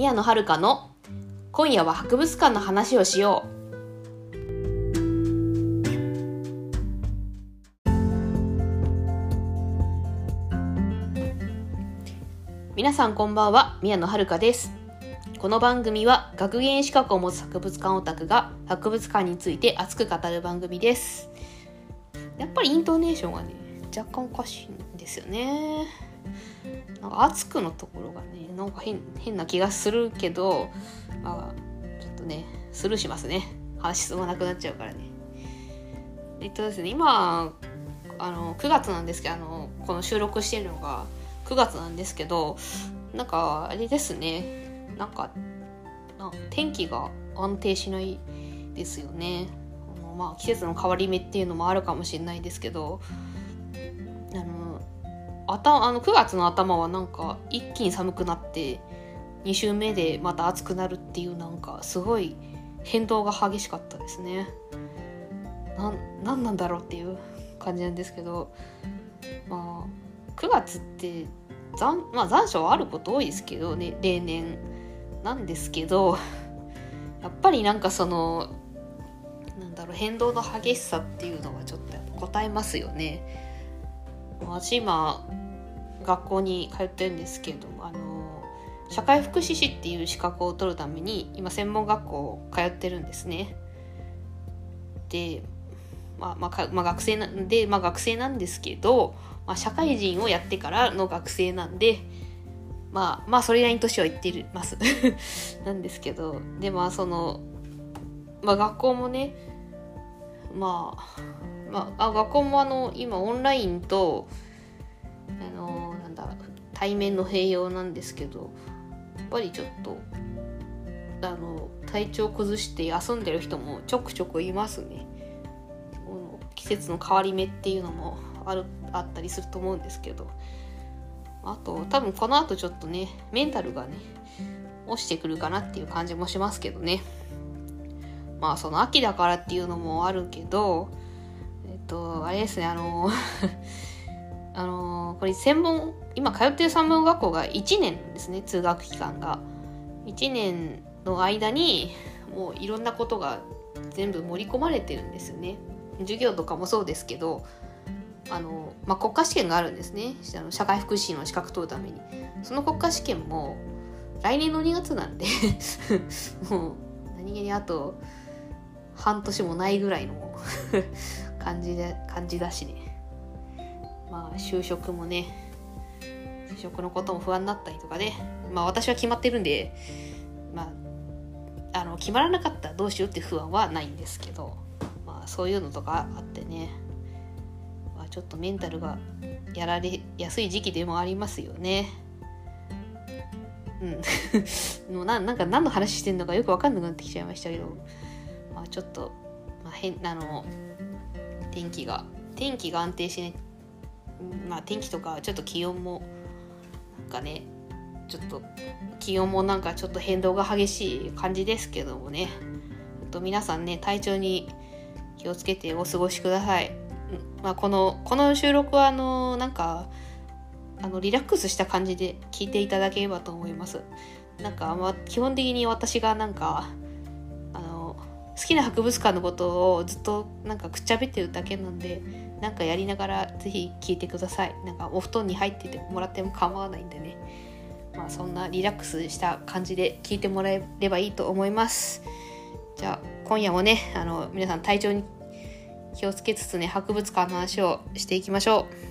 宮野遥の今夜は博物館の話をしよう。皆さんこんばんは、宮野遥です。この番組は学芸資格を持つ博物館オタクが博物館について熱く語る番組です。やっぱりイントネーションがね、若干おかしいんですよね。なんか熱くのところがね、なんか変な気がするけど、まあ、ちょっとね、スルーしますね。話進まなくなっちゃうからね。えっとですね、今、あの9月なんですけどあのこの収録してるのが9月なんですけどなんかあれですねなんか天気が安定しないですよねあの、まあ、季節の変わり目っていうのもあるかもしれないですけど頭あの9月の頭はなんか一気に寒くなって2週目でまた暑くなるっていうなんかすごい変動が激しかったですね。なんなんだろうっていう感じなんですけどまあ9月って残,、まあ、残暑はあること多いですけどね例年なんですけど やっぱりなんかそのなんだろう変動の激しさっていうのはちょっとやっぱ答えますよね。私今学校に通ってるんですけどもあの社会福祉士っていう資格を取るために今専門学校通ってるんですね。でまあまあかまあ、学生なんで、まあ、学生なんですけど、まあ、社会人をやってからの学生なんでまあまあそれなりに年はいってます なんですけどでまあその、まあ、学校もねまあ、まあ、あ学校もあの今オンラインと対面の併用なんですけどやっぱりちょっとあの体調崩して休んでる人もちょくちょくいますね。季節の変わり目っていうのもあるあったりすると思うんですけどあと多分この後ちょっとねメンタルがね落ちてくるかなっていう感じもしますけどねまあその秋だからっていうのもあるけどえっとあれですねあの あのこれ専門今通ってる専門学校が1年ですね通学期間が。1年の間にもういろんなことが全部盛り込まれてるんですよね。授業とかもそうですけどあの、まあ、国家試験があるんですね。あの社会福祉の資格取るために。その国家試験も来年の2月なんで もう何気にあと半年もないぐらいの 感じで感じだしね。まあ就職もね就職のことも不安になったりとかねまあ私は決まってるんでまああの決まらなかったらどうしようって不安はないんですけどまあそういうのとかあってね、まあ、ちょっとメンタルがやられやすい時期でもありますよね。うん。もうななんか何の話してんのかよく分かんなくなってきちゃいましたけど、まあ、ちょっと、まあ、変あの天気が天気が安定しなね、まあ、天気とかちょっと気温もかねちょっと気温もなんかちょっと変動が激しい感じですけどもねと皆さんね体調に気をつけてお過ごしください。まあ、このこの収録はあのなんかあのリラックスした感じで聞いていただければと思います。なんか、まあ、基本的に私がなんかあの好きな博物館のことをずっとなんかくっちゃべってるだけなんでなんかやりながらぜひ聞いてください。なんかお布団に入っててもらっても構わないんでね。まあ、そんなリラックスした感じで聞いてもらえればいいと思います。じゃあ今夜もねあの皆さん体調に気をつけつつね博物館の話をしていきましょう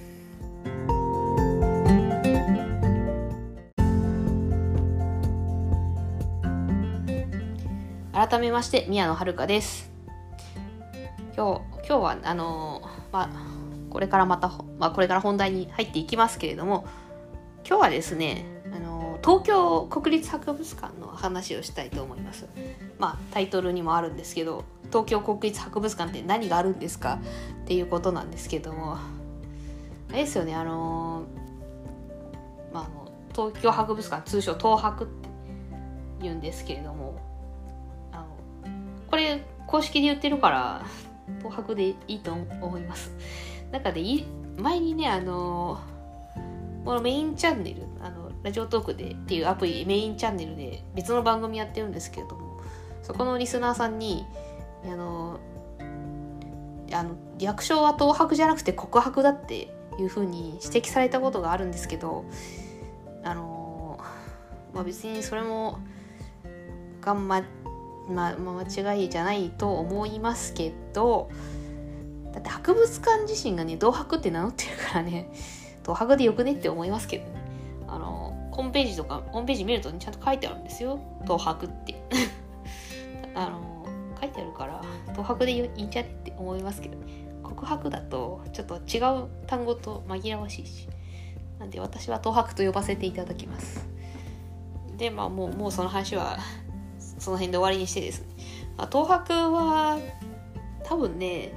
改めまして宮野遥です今日今日はあのまあこれからまた、まあ、これから本題に入っていきますけれども今日はですねあの東京国立博物館の話をしたいと思います。まあタイトルにもあるんですけど東京国立博物館って何があるんですか？っていうことなんですけどもあれですよねあのまあ、あの東京博物館通称東博って言うんですけれどもあのこれ公式で言ってるから東博でいいと思います。中でい前にねあのこのメインチャンネルあのラジオトークでっていうアプリメインチャンネルで別の番組やってるんですけれどもそこのリスナーさんにあのあの略称は東博じゃなくて告白だっていうふうに指摘されたことがあるんですけどあのまあ別にそれもがんま、まあ、間違いじゃないと思いますけどだって博物館自身がね東博って名乗ってるからね 東博でよくねって思いますけどね。あのホームページとかホームページ見ると、ね、ちゃんと書いてあるんですよ。東博って。あの書いてあるから東博でいいんじゃねって思いますけどね。告白だとちょっと違う単語と紛らわしいしなんで私は東博と呼ばせていただきます。でまあもうもうその話はその辺で終わりにしてですね、まあ、東博は多分ね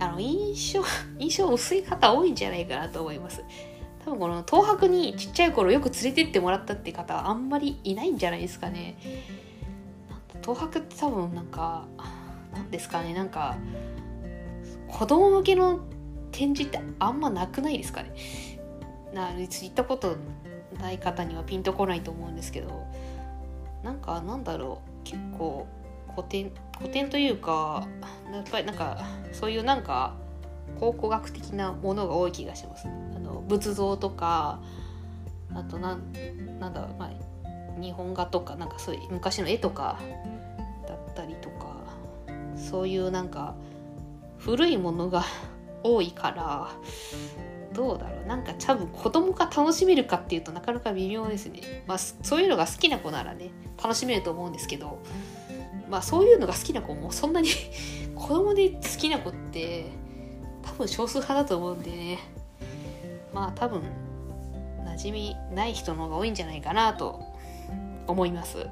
あの印象 印象薄い方多いんじゃないかなと思います。多分この東博にちっちゃい頃よく連れてってもらったって方はあんまりいないんじゃないですかね。東博って多分なんかなんですかね。なんか子供向けの展示ってあんまなくないですかね。な行ったことない方にはピンとこないと思うんですけど。なんかなんだろう結構古典古典というかやっぱりなんかそういうなんか考古学的なものが多い気がします、あの仏像とかあとなんなんだろう、まあ、日本画とかなんかそういう昔の絵とかだったりとかそういうなんか古いものが多いからどうだろう。なんか多分子供が楽しめるかっていうとなかなか微妙ですね。まあそういうのが好きな子ならね楽しめると思うんですけどまあそういうのが好きな子もそんなに 子供で好きな子って多分少数派だと思うんでね。まあ多分馴染みない人の方が多いんじゃないかなと思います。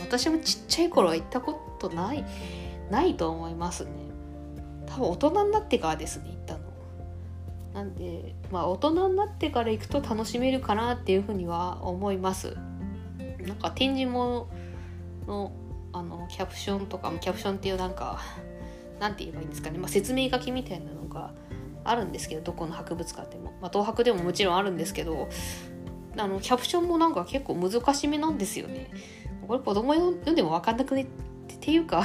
私もちっちゃい頃は行ったことないないと思いますね。多分大人になってからですね行ったの。なんでまあ大人になってから行くと楽しめるかなっていうふうには思います。なんか展示物のあのキャプションとかキャプションっていうなんかなんて言えばいいんですかね、まあ、説明書きみたいなのがあるんですけどどこの博物館でも、まあ、東博でももちろんあるんですけどあのキャプションもなんか結構難しめなんですよね。これ子供読んでも分かんなくねっていうか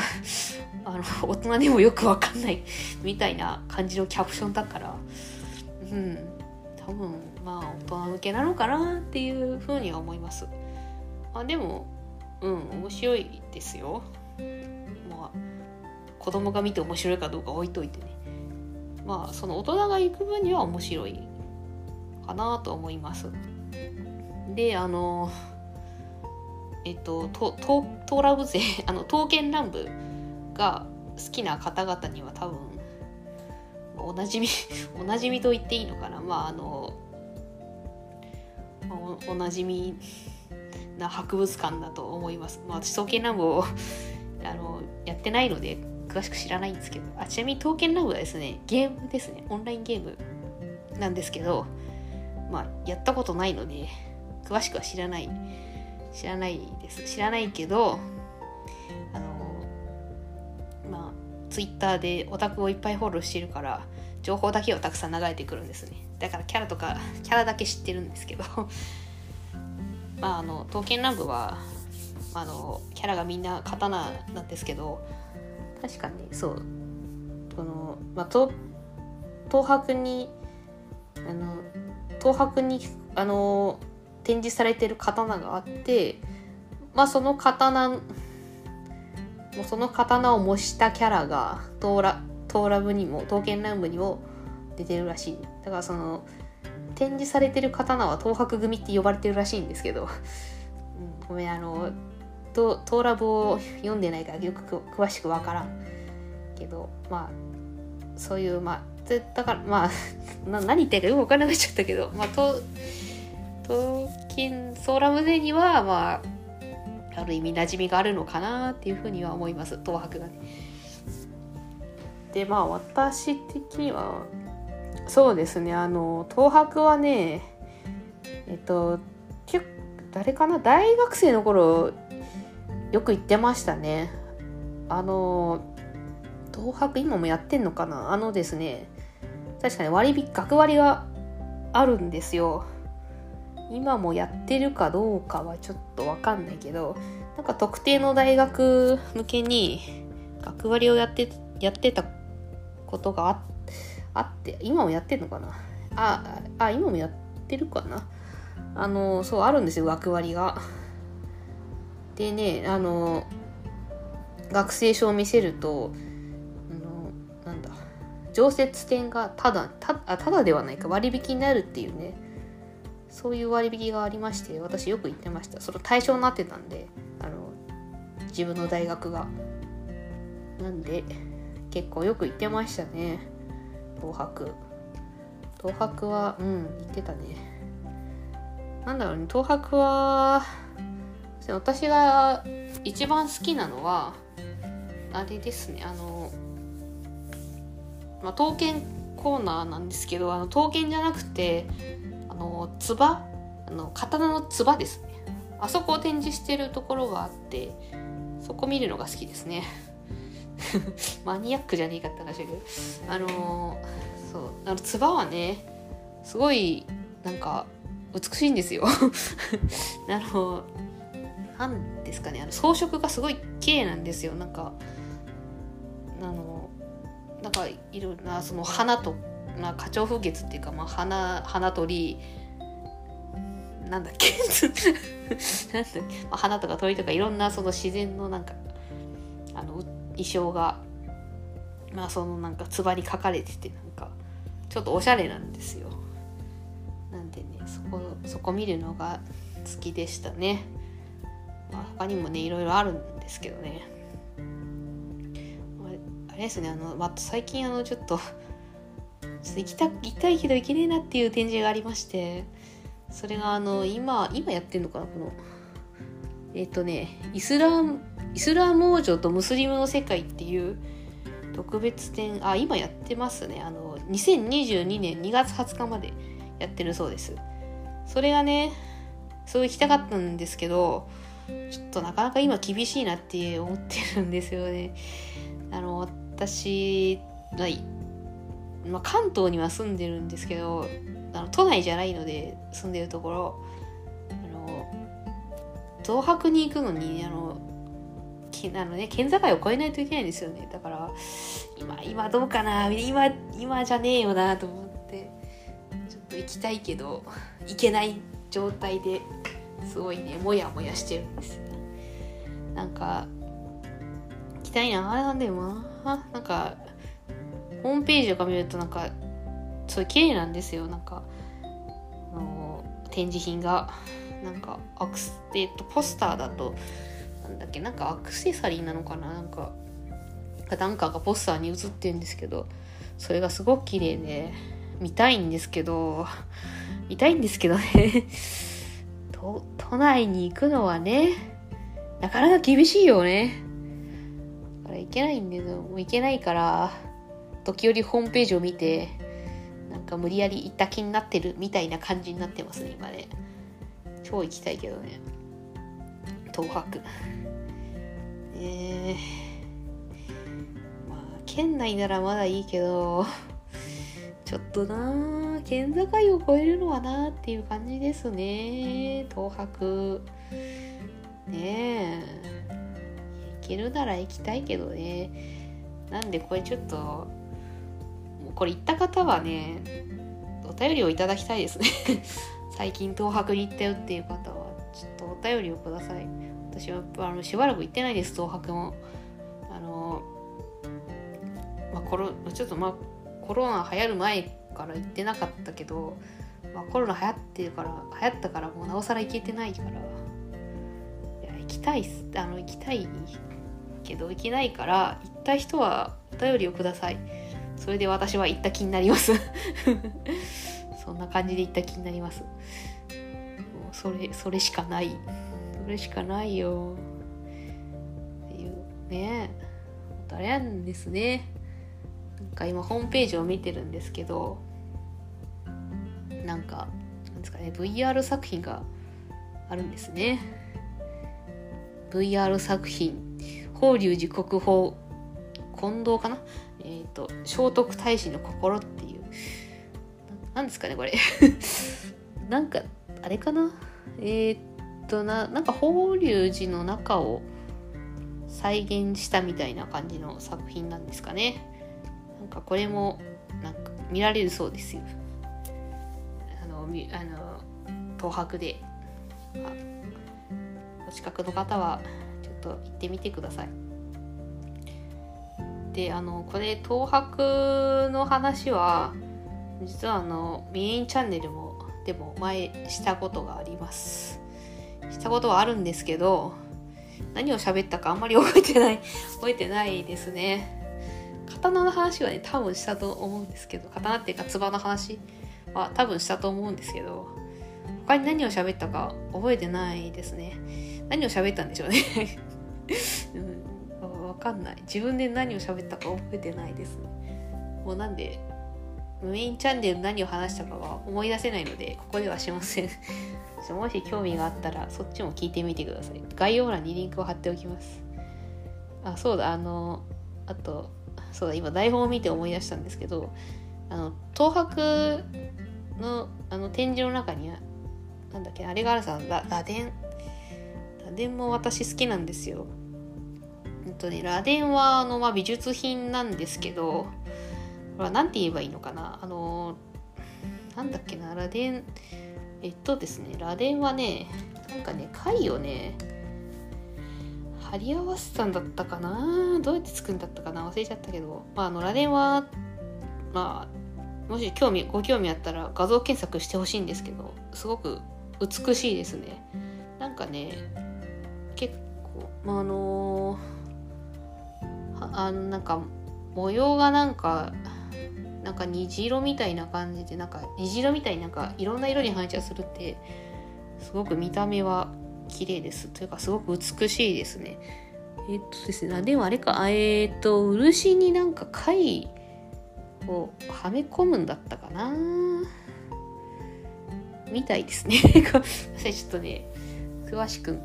あの大人でもよく分かんないみたいな感じのキャプションだからうん。多分まあ大人向けなのかなっていうふうには思います。あでもうん面白いですよ。まあ子供が見て面白いかどうか置いといてね。まあその大人が行く分には面白いかなと思います。であのえっとトトトラブ勢あの刀剣乱舞が好きな方々には多分おなじみ おなじみと言っていいのかな？まああのおなじみな博物館だと思います。まあ、私、刀剣乱舞を あのやってないので詳しく知らないんですけど、あちなみに刀剣乱舞はですね、ゲームですね、オンラインゲームなんですけど、まあ、やったことないので、詳しくは知らない、知らないです。知らないけど、まあ、ツイッターでオタクをいっぱいフォローしてるから、情報だけはたくさん流れてくるんですね。だからキャラとか、キャラだけ知ってるんですけど まあ、あの刀剣乱舞はあのキャラがみんな刀なんですけど確かにそうこの、まあ、東東博にあの東博にあの展示されてる刀があってまあその刀もうその刀を模したキャラがトーラトーラブにも刀剣乱舞にも出てるらしいだからその展示されてる刀は東博組って呼ばれてるらしいんですけど、うん、ごめんあのトーラブを読んでないからよく詳しくわからん。けどまあそういうまあだからまあ な何言ってるかよく分からなくなっちゃったけど。まあとトキンソーラムゼにはまあある意味馴染みがあるのかなっていうふうには思います。東博がね。でまあ私的にはそうですね。あの東博はねえっと誰かな？大学生の頃よく行ってましたね。あの東博今もやってんのかな？あのですね確かに割引学割があるんですよ。今もやってるかどうかはちょっとわかんないけどなんか特定の大学向けに学割をやってやってたことがああって今もやってんのかな？ああ今もやってるかな？あのそうあるんですよ学割が。でねあの学生証を見せるとあのなんだ常設店がただたあただではないか割引になるっていうね。そういう割引がありまして私よく行ってました。その対象になってたんであの自分の大学が。なんで結構よく行ってましたね。東博。東博はうん行ってたね。なんだろうね東博は私が一番好きなのはあれですねあのまあ刀剣コーナーなんですけどあの刀剣じゃなくてのつば？あの刀のつばですね。あそこを展示してるところがあってそこ見るのが好きですね。マニアックじゃねえかって話だけど。あのそう。あのつばはねすごいなんか美しいんですよ。あの何ですかね。あの装飾がすごい綺麗なんですよ。なんかあのなんかいろんなその花と、まあ、花鳥風月っていうか、まあ、花花鳥なんだっけ？なんだっけ、まあ、花とか鳥とかいろんなその自然のなんかあの衣装がまあそのなんかつばに書かれててなんかちょっとおしゃれなんですよ。なんでねそこそこ見るのが好きでしたね、まあ、他にもねいろいろあるんですけどね。あれですねあの、まあ、最近あのちょっと行きた行きたいけど行けねえなっていう展示がありましてそれがあの今今やってんのかなこの。えっ、とねイスラムイスラム王女とムスリムの世界っていう特別展あ今やってますね。あの2022年2月20日までやってるそうです。それがねそう行きたかったんですけどちょっとなかなか今厳しいなって思ってるんですよね。あの私、まあ、関東には住んでるんですけどあの都内じゃないので住んでるところ。あの東博に行くのにあのあのね県境を越えないといけないんですよね。だから今今どうかな今今じゃねえよなと思ってちょっと行きたいけど行けない状態ですごいねモヤモヤしてるんです。なんか行きたいなあれなんだよな。なんかホームページとか見るとなんかすごい綺麗なんですよ。なんかの展示品が。なんかアクスえっとポスターだとなんだっけなんかアクセサリーなのかな。なんかなんかがポスターに写ってるんですけどそれがすごく綺麗で見たいんですけど見たいんですけどね。都都内に行くのはねなかなか厳しいよね。だから行けないんだけどもう行けないから。時折ホームページを見てなんか無理やり行った気になってるみたいな感じになってますね今ね。超行きたいけどね。東博。えー、まあ県内ならまだいいけどちょっとな県境を越えるのはなっていう感じですね東博。ねえ行けるなら行きたいけどね。なんでこれちょっとこれ行った方はねお便りをいただきたいですね。最近東博に行ったよっていう方はちょっとお便りをください。私はあのしばらく行ってないです東博も。あのまあコロちょっとまあコロナ流行る前から行ってなかったけど、まあ、コロナ流行ってるから流行ったからもうなおさら行けてないからいや行きたいっす。あの行きたいけど行けないから行った人はお便りをください。それで私は行った気になります。そんな感じで行った気になります。もうそれそれしかない。それしかないよ。っていうね。あれなんですね。なんか今ホームページを見てるんですけど。なんかなんですかね。VR 作品があるんですね。VR 作品。法隆寺国宝近藤かな？えっ、ー、と聖徳太子の心っていう。何ですかねこれ。なんかあれかな？えー、っとななんか法隆寺の中を再現したみたいな感じの作品なんですかね。なんかこれもなんか見られるそうですよ。あのあの東博で。お近くの方はちょっと行ってみてください。であのこれ東博の話は実はあのメインチャンネルもでも前したことがあります。したことはあるんですけど何を喋ったかあんまり 覚えてない覚えてないですね。刀の話はね多分したと思うんですけど刀っていうか唾の話は多分したと思うんですけど他に何を喋ったか覚えてないですね。何を喋ったんでしょうね。うん、かんない。自分で何を喋ったか覚えてないですね。もうなんでメインチャンネル何を話したかは思い出せないのでここではしません。もし興味があったらそっちも聞いてみてください。概要欄にリンクを貼っておきます。あそうだ。あのあとそうだ。今台本を見て思い出したんですけどあの東博のあの展示の中にはなんだっけあれがあるさ螺鈿螺鈿も私好きなんですよ。とね螺鈿はあの、まあ、美術品なんですけど何て言えばいいのかな。あのなんだっけな螺鈿えっとですね螺鈿はねなんかね貝をね貼り合わせたんだったかな。どうやって作るんだったかな。忘れちゃったけど、まあ、あの螺鈿はまあもし興味ご興味あったら画像検索してほしいんですけどすごく美しいですね。なんかね結構まああのあのなんか模様がなんかなんか虹色みたいな感じでなんか虹色みたいになんかいろんな色に反射するってすごく見た目は綺麗です。というかすごく美しいですね。えっとですねでもあれか。えっと漆になんか貝をはめ込むんだったかな。みたいですね。ちょっとね詳しく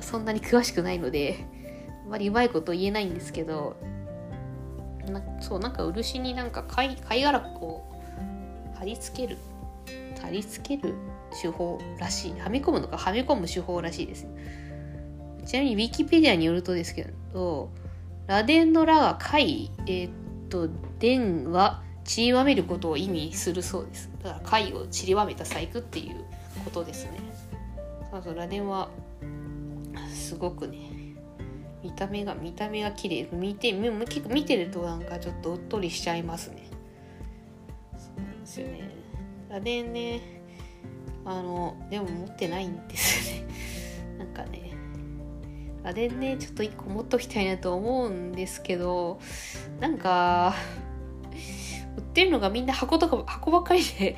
そんなに詳しくないので。まりうまいこと言えないんですけどなそうなんか漆になんか貝貝殻を貼り付ける貼り付ける手法らしい。はめ込むのかはめ込む手法らしいです。ちなみにウィキペディアによるとですけど螺鈿の螺が貝えー、っと電は散りばめることを意味するそうです。だから貝を散りばめた細工っていうことですね。そうそう螺鈿はすごくね見た目が見た目が綺麗。見て結構見てるとなんかちょっとうっとりしちゃいますね。そうなんですよね。螺鈿ねあのでも持ってないんですよね。なんかね。螺鈿ねちょっと1個持っときたいなと思うんですけどなんか売ってるのがみんな箱とか箱ばっかりで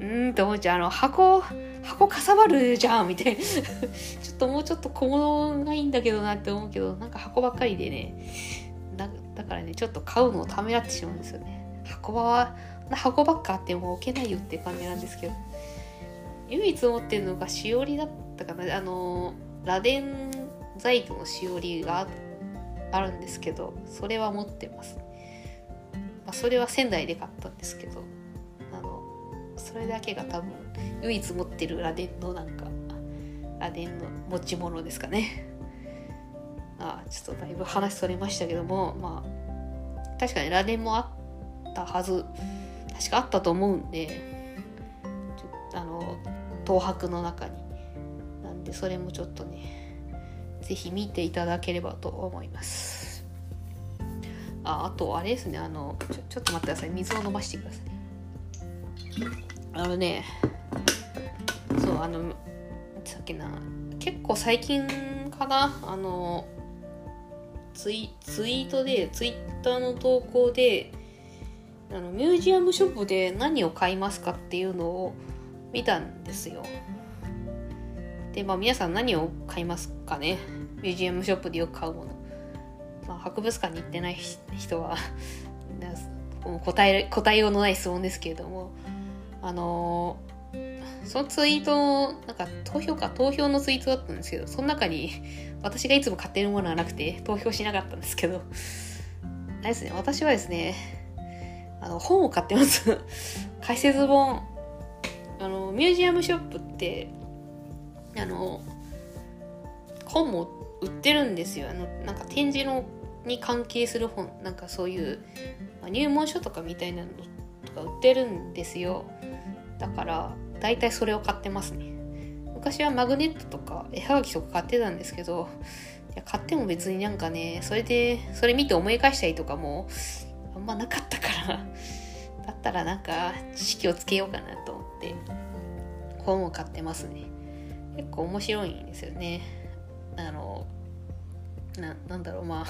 うんって思っちゃうあの箱箱かさばるじゃんみたいな。ちょっともうちょっと小物がいいんだけどなって思うけどなんか箱ばっかりでね。だだからねちょっと買うのをためらってしまうんですよね。箱は箱ばっかあっても置けないよって感じなんですけど。唯一持ってるのがしおりだったかな。あの螺鈿細工のしおりがあるんですけどそれは持ってます、まあ、それは仙台で買ったんですけど。それだけが多分唯一持ってる螺鈿のなんか螺鈿の持ち物ですかね。あちょっとだいぶ話それましたけどもまあ確かに螺鈿もあったはず確かあったと思うんであの東博の中になんでそれもちょっとね是非見ていただければと思います。ああとあれですねあのちょちょっと待ってください。水を飲ませてください。あのねそうあのさっきな結構最近かなあのツイツイートでツイッターの投稿であのミュージアムショップで何を買いますかっていうのを見たんですよ。でまあ皆さん何を買いますかね？ミュージアムショップでよく買うもの、まあ、博物館に行ってない人は 答え答えようのない質問ですけれども。あのそのツイート、なんか投票か、投票のツイートだったんですけど、その中に 私がいつも買ってるものはなくて、投票しなかったんですけど、あれですね、私はですね、あの、本を買ってます。解説本、あの、ミュージアムショップってあの本も売ってるんですよ。あのなんか展示のに関係する本。なんかそういう、まあ、入門書とかみたいなのとか売ってるんですよ。だから大体それを買ってますね。昔はマグネットとか絵はがきとか買ってたんですけどいや買っても別になんかねそれでそれ見て思い返したりとかもあんまなかったから だったらなんか知識をつけようかなと思って本を買ってますね。結構面白いんですよね。あのななんだろうま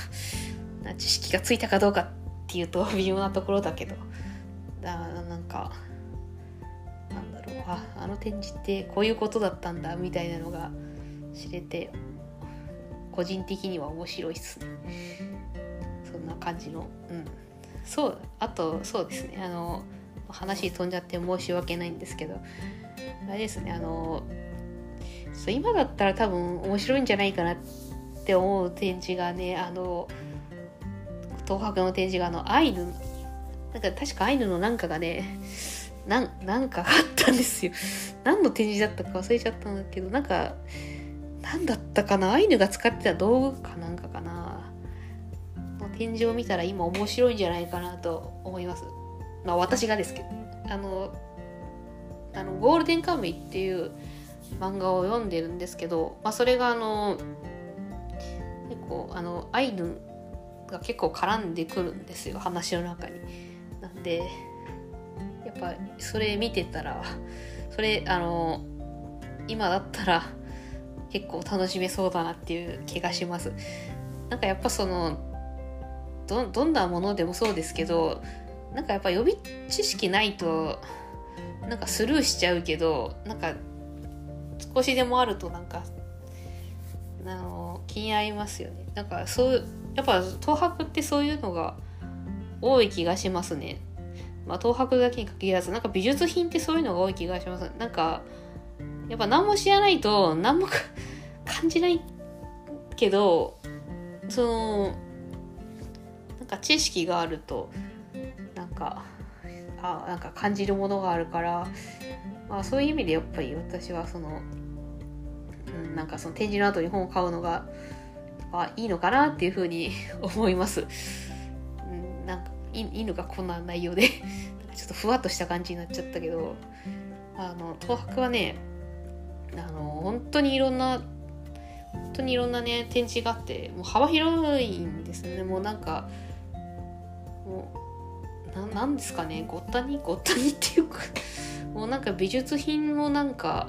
あ知識がついたかどうかっていうと微妙なところだけどだからなんかなんだろう。ああの展示ってこういうことだったんだみたいなのが知れて個人的には面白いっすね。そんな感じの。うん。そうあとそうですね。あの話飛んじゃって申し訳ないんですけどあれですね。あのそう今だったら多分面白いんじゃないかなって思う展示がねあの東博の展示があのアイヌなんか確かアイヌのなんかがねななんかあったんですよ。何の展示だったか忘れちゃったんだけどなんか何だったかな？アイヌが使ってた道具かなんかかな？の展示を見たら今面白いんじゃないかなと思います。まあ私がですけど。あのあのゴールデンカムイっていう漫画を読んでるんですけど、まあ、それがあの結構あのアイヌが結構絡んでくるんですよ話の中に。なんでぱそれ見てたらそれあの今だったら結構楽しめそうだなっていう気がします。なんかやっぱそのどどんなものでもそうですけどなんかやっぱ予備知識ないとなんかスルーしちゃうけどなんか少しでもあるとなんかあの気になりますよねなんかそうやっぱ東博ってそういうのが多い気がしますねまあ東博だけに限らずなんか美術品ってそういうのが多い気がしますなんかやっぱ何も知らないと何も 感じないけどそのなんか知識があるとなんかあなんか感じるものがあるから、まあ、そういう意味でやっぱり私はその、うん、なんかその展示の後に本を買うのがあいいのかなっていうふうに 思います。うん、なんかいいいのかこんな内容でちょっとふわっとした感じになっちゃったけどあの東博はねあの本当にいろんな本当にいろんなね展示があってもう幅広いんですね。もうなんかもうなんですかねごったにごったに っていうかもうなんか美術品もなんか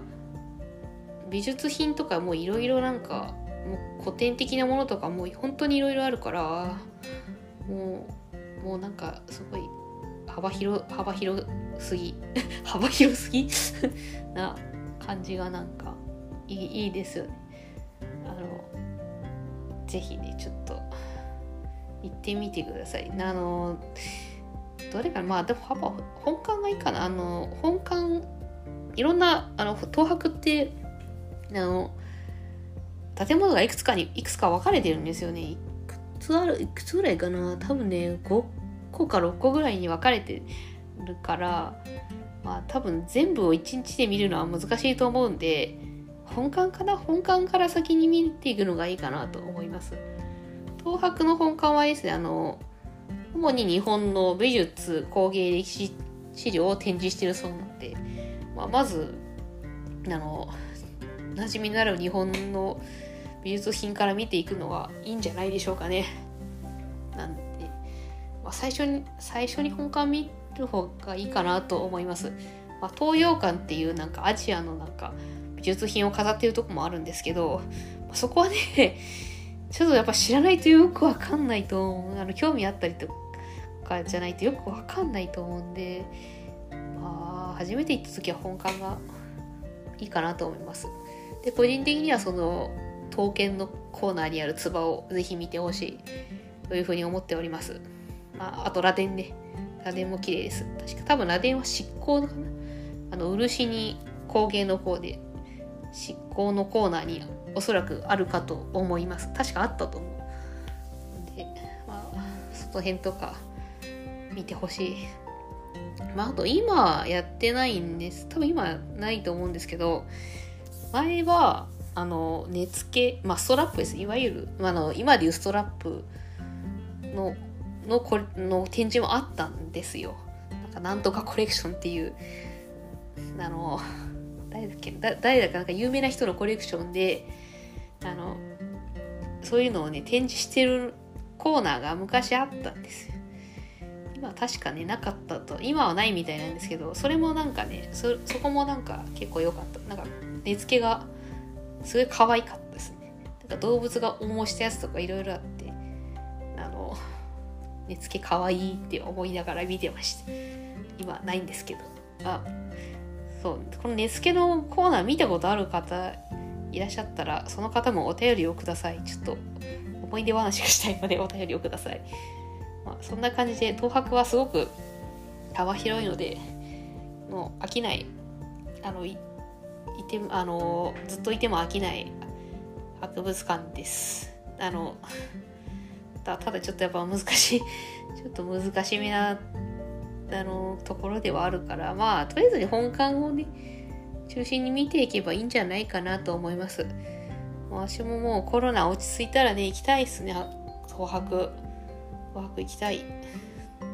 美術品とかもういろいろなんかもう古典的なものとかもう本当にいろいろあるからもうもうなんかすごい幅広幅広すぎ幅広すぎ？な感じがなんかいいいいですよね。あのぜひねちょっと行ってみてください。あのどれかまあでも幅本館がいいかなあの本館いろんなあの東博ってあの建物がいくつかにいくつか分かれてるんですよねつあるいくつぐらいかな？多分ね5個か6個ぐらいに分かれてるからまあ多分全部を1日で見るのは難しいと思うんで本館かな？本館から先に見ていくのがいいかなと思います。東博の本館はですねあの主に日本の美術工芸歴史資料を展示してるそうなので、まあ、まずあの馴染みのある日本の美術品から見ていくのがいいんじゃないでしょうかね。なんで、まあ、最初に最初に本館見る方がいいかなと思います。まあ、東洋館っていうなんかアジアのなんか美術品を飾ってるとこもあるんですけど、まあ、そこはね ちょっとやっぱ知らないとよくわかんないと思う。あの興味あったりとかじゃないとよくわかんないと思うんで、まあ、初めて行った時は本館がいいかなと思います。で、個人的にはその、刀剣のコーナーにある唾をぜひ見てほしいというふうに思っております。まあ、あと、螺鈿ね。螺鈿も綺麗です。確か多分螺鈿は執行かな。あの、漆に工芸の方で、執行のコーナーにおそらくあるかと思います。確かあったと思う。で、まあ、その辺とか見てほしい。まあ、あと今やってないんです。多分今ないと思うんですけど、前は、あの、根付け、まあ、ストラップです。いわゆる、まあの、今でいうストラップの、のこの展示もあったんですよ。なんか、なんとかコレクションっていう、あの、誰だっけ？だ誰だかなんか有名な人のコレクションで、あの、そういうのをね、展示してるコーナーが昔あったんですよ。今確かね、なかったと。今はないみたいなんですけど、それもなんかね、そ、そこもなんか結構良かった。なんか、根付けがすごい可愛かったですね。なんか動物が重したやつとかいろいろあって、あの、根付け可愛いって思いながら見てました。今ないんですけど。あ、そう、この根付けのコーナー見たことある方いらっしゃったら、その方もお便りをください。ちょっと思い出話がしたいのでお便りをください。まあ、そんな感じで東博はすごく幅広いのでもう飽きないあのいてあのずっといても飽きない博物館です。あのただちょっとやっぱ難しいちょっと難しめなあのところではあるからまあとりあえず本館をね中心に見ていけばいいんじゃないかなと思います。私ももうコロナ落ち着いたらね行きたいですね。東博。東博行きたい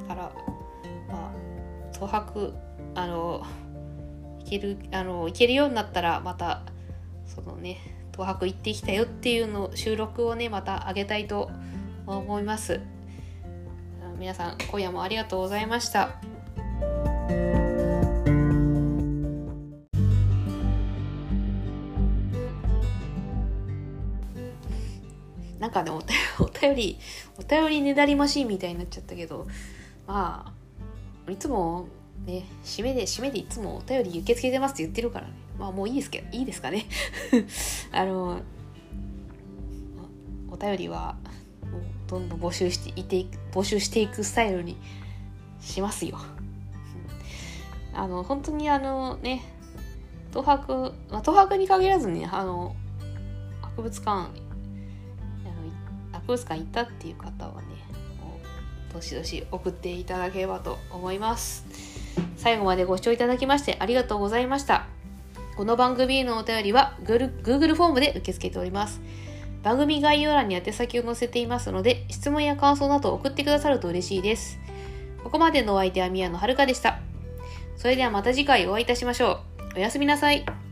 から、まあ、東博、あの、ける、あの、行けるようになったら、また、そのね、東博行ってきたよっていうの収録をね、またあげたいと思います。皆さん、今夜もありがとうございました。なんかねお、便り、お便りねだりマシーンみたいになっちゃったけど、まあ、いつもね、締めで、締めでいつもお便り受け付けてますって言ってるからね。まあもういいですけど、いいですかね。あの、お便りは、もうどんどん募集していて、募集していくスタイルにしますよ。あの、本当にあのね、東博、まあ、東博に限らずね、あの、博物館博物館行ったっていう方はねどしどし送っていただければと思います最後までご視聴いただきましてありがとうございました。この番組へのお便りは Google フォームで受け付けております。番組概要欄に宛先を載せていますので質問や感想など送ってくださると嬉しいです。ここまでのお相手は宮野遥でした。それではまた次回お会いいたしましょう。おやすみなさい。